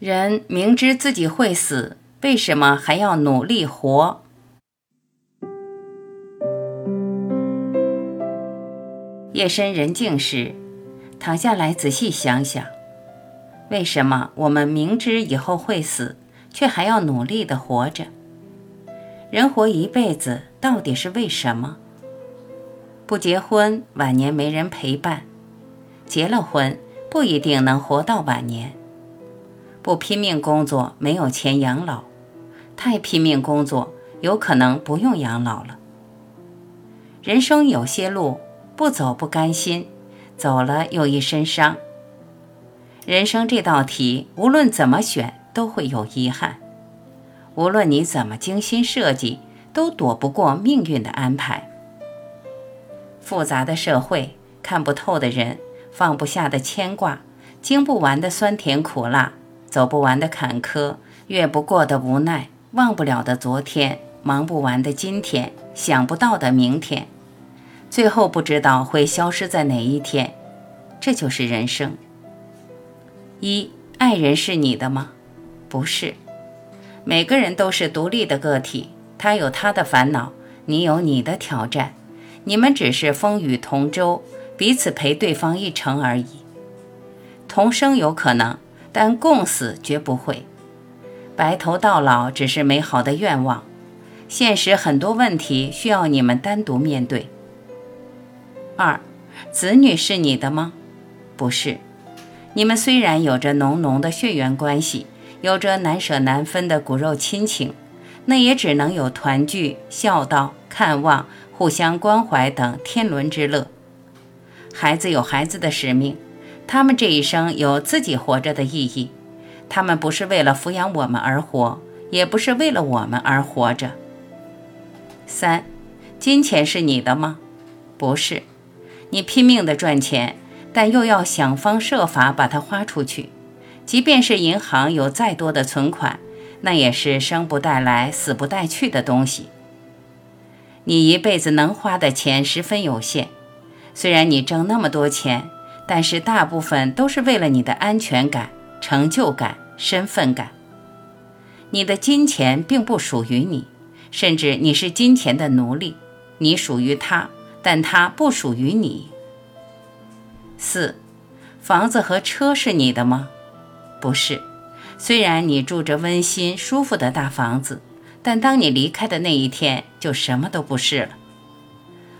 人明知自己会死，为什么还要努力活？夜深人静时，躺下来仔细想想，为什么我们明知以后会死，却还要努力的活着？人活一辈子，到底是为什么？不结婚，晚年没人陪伴；结了婚，不一定能活到晚年。不拼命工作，没有钱养老；太拼命工作，有可能不用养老了。人生有些路不走不甘心，走了又一身伤。人生这道题，无论怎么选都会有遗憾；无论你怎么精心设计，都躲不过命运的安排。复杂的社会，看不透的人，放不下的牵挂，经不完的酸甜苦辣。走不完的坎坷，越不过的无奈，忘不了的昨天，忙不完的今天，想不到的明天，最后不知道会消失在哪一天。这就是人生。一爱人是你的吗？不是。每个人都是独立的个体，他有他的烦恼，你有你的挑战，你们只是风雨同舟，彼此陪对方一程而已。同生有可能。但共死绝不会，白头到老只是美好的愿望，现实很多问题需要你们单独面对。二，子女是你的吗？不是，你们虽然有着浓浓的血缘关系，有着难舍难分的骨肉亲情，那也只能有团聚、孝道、看望、互相关怀等天伦之乐。孩子有孩子的使命。他们这一生有自己活着的意义，他们不是为了抚养我们而活，也不是为了我们而活着。三，金钱是你的吗？不是，你拼命的赚钱，但又要想方设法把它花出去。即便是银行有再多的存款，那也是生不带来、死不带去的东西。你一辈子能花的钱十分有限，虽然你挣那么多钱。但是大部分都是为了你的安全感、成就感、身份感。你的金钱并不属于你，甚至你是金钱的奴隶。你属于他，但他不属于你。四，房子和车是你的吗？不是。虽然你住着温馨舒服的大房子，但当你离开的那一天，就什么都不是了。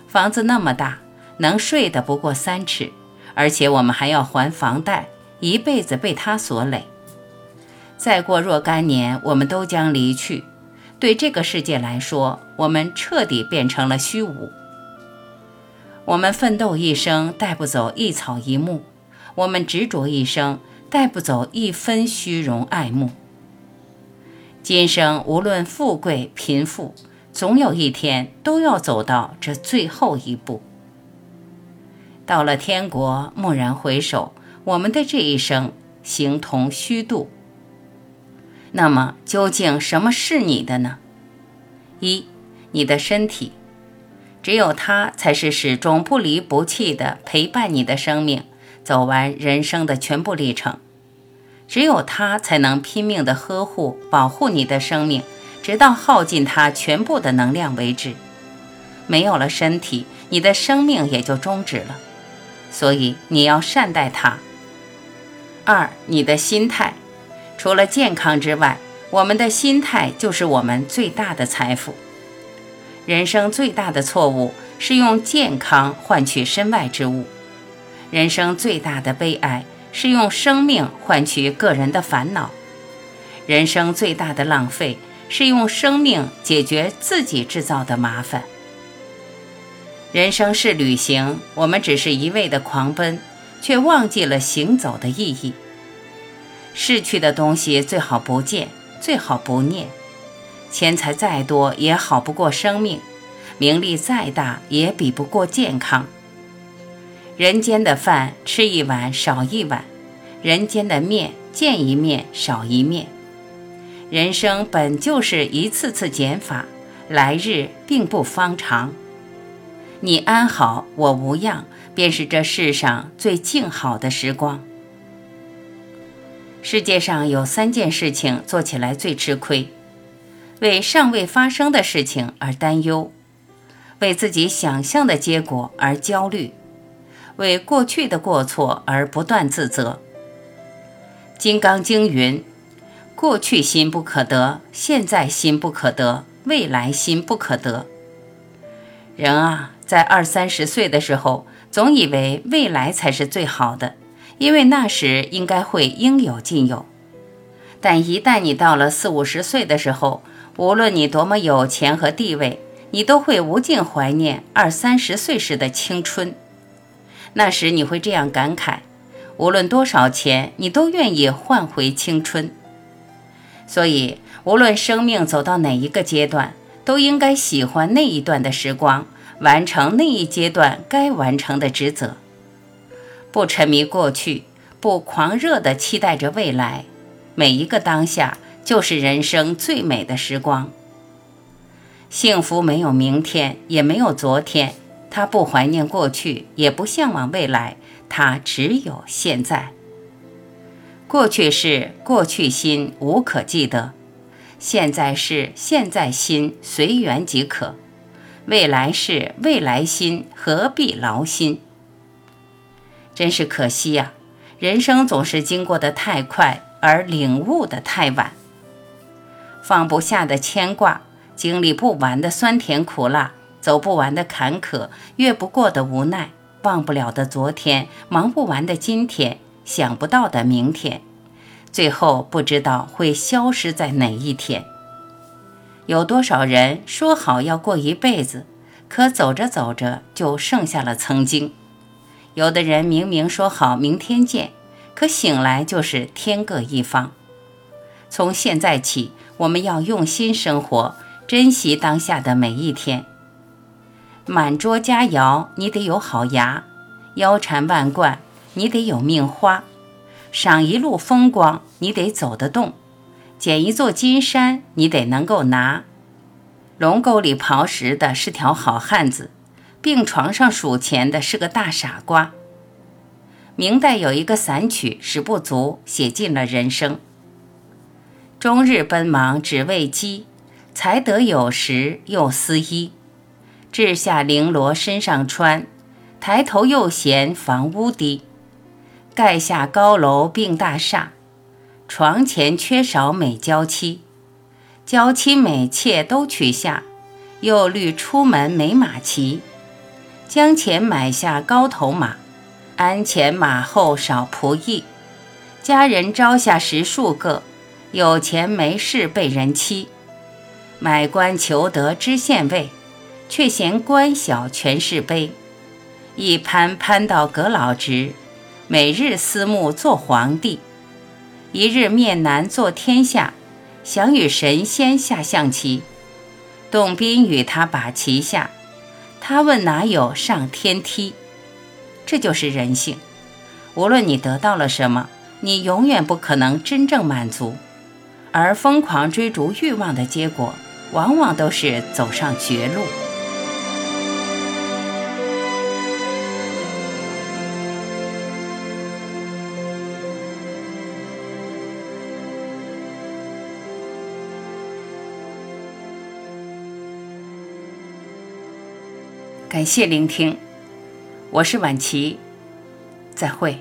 房子那么大，能睡的不过三尺。而且我们还要还房贷，一辈子被他所累。再过若干年，我们都将离去。对这个世界来说，我们彻底变成了虚无。我们奋斗一生，带不走一草一木；我们执着一生，带不走一分虚荣爱慕。今生无论富贵贫富，总有一天都要走到这最后一步。到了天国，蓦然回首，我们的这一生形同虚度。那么，究竟什么是你的呢？一，你的身体，只有它才是始终不离不弃的陪伴你的生命，走完人生的全部历程。只有它才能拼命的呵护、保护你的生命，直到耗尽它全部的能量为止。没有了身体，你的生命也就终止了。所以你要善待它。二，你的心态，除了健康之外，我们的心态就是我们最大的财富。人生最大的错误是用健康换取身外之物，人生最大的悲哀是用生命换取个人的烦恼，人生最大的浪费是用生命解决自己制造的麻烦。人生是旅行，我们只是一味的狂奔，却忘记了行走的意义。逝去的东西最好不见，最好不念。钱财再多也好不过生命，名利再大也比不过健康。人间的饭吃一碗少一碗，人间的面见一面少一面。人生本就是一次次减法，来日并不方长。你安好，我无恙，便是这世上最静好的时光。世界上有三件事情做起来最吃亏：为尚未发生的事情而担忧，为自己想象的结果而焦虑，为过去的过错而不断自责。《金刚经》云：“过去心不可得，现在心不可得，未来心不可得。”人啊，在二三十岁的时候，总以为未来才是最好的。因为那时应该会应有尽有，但一旦你到了四五十岁的时候，无论你多么有钱和地位，你都会无尽怀念二三十岁时的青春。那时你会这样感慨：无论多少钱，你都愿意换回青春。所以，无论生命走到哪一个阶段，都应该喜欢那一段的时光，完成那一阶段该完成的职责。不沉迷过去，不狂热地期待着未来，每一个当下就是人生最美的时光。幸福没有明天，也没有昨天，他不怀念过去，也不向往未来，他只有现在。过去是过去心无可记得，现在是现在心随缘即可，未来是未来心何必劳心。真是可惜呀！人生总是经过的太快，而领悟的太晚。放不下的牵挂，经历不完的酸甜苦辣，走不完的坎坷，越不过的无奈，忘不了的昨天，忙不完的今天，想不到的明天，最后不知道会消失在哪一天。有多少人说好要过一辈子，可走着走着就剩下了曾经。有的人明明说好明天见，可醒来就是天各一方。从现在起，我们要用心生活，珍惜当下的每一天。满桌佳肴，你得有好牙；腰缠万贯，你得有命花；赏一路风光，你得走得动；捡一座金山，你得能够拿。龙沟里刨食的是条好汉子。病床上数钱的是个大傻瓜。明代有一个散曲《使不足》，写尽了人生。终日奔忙只为饥，才得有时又思衣。掷下绫罗身上穿，抬头又嫌房屋低。盖下高楼并大厦，床前缺少美娇妻。娇妻美妾都娶下，又虑出门没马骑。将钱买下高头马，鞍前马后少仆役。家人招下十数个，有钱没势被人欺。买官求得知县位，却嫌官小权势卑。一攀攀到阁老职，每日思慕做皇帝。一日面难坐天下，想与神仙下象棋。董斌与他把棋下。他问哪有上天梯？这就是人性。无论你得到了什么，你永远不可能真正满足。而疯狂追逐欲望的结果，往往都是走上绝路。感谢聆听，我是晚琪，再会。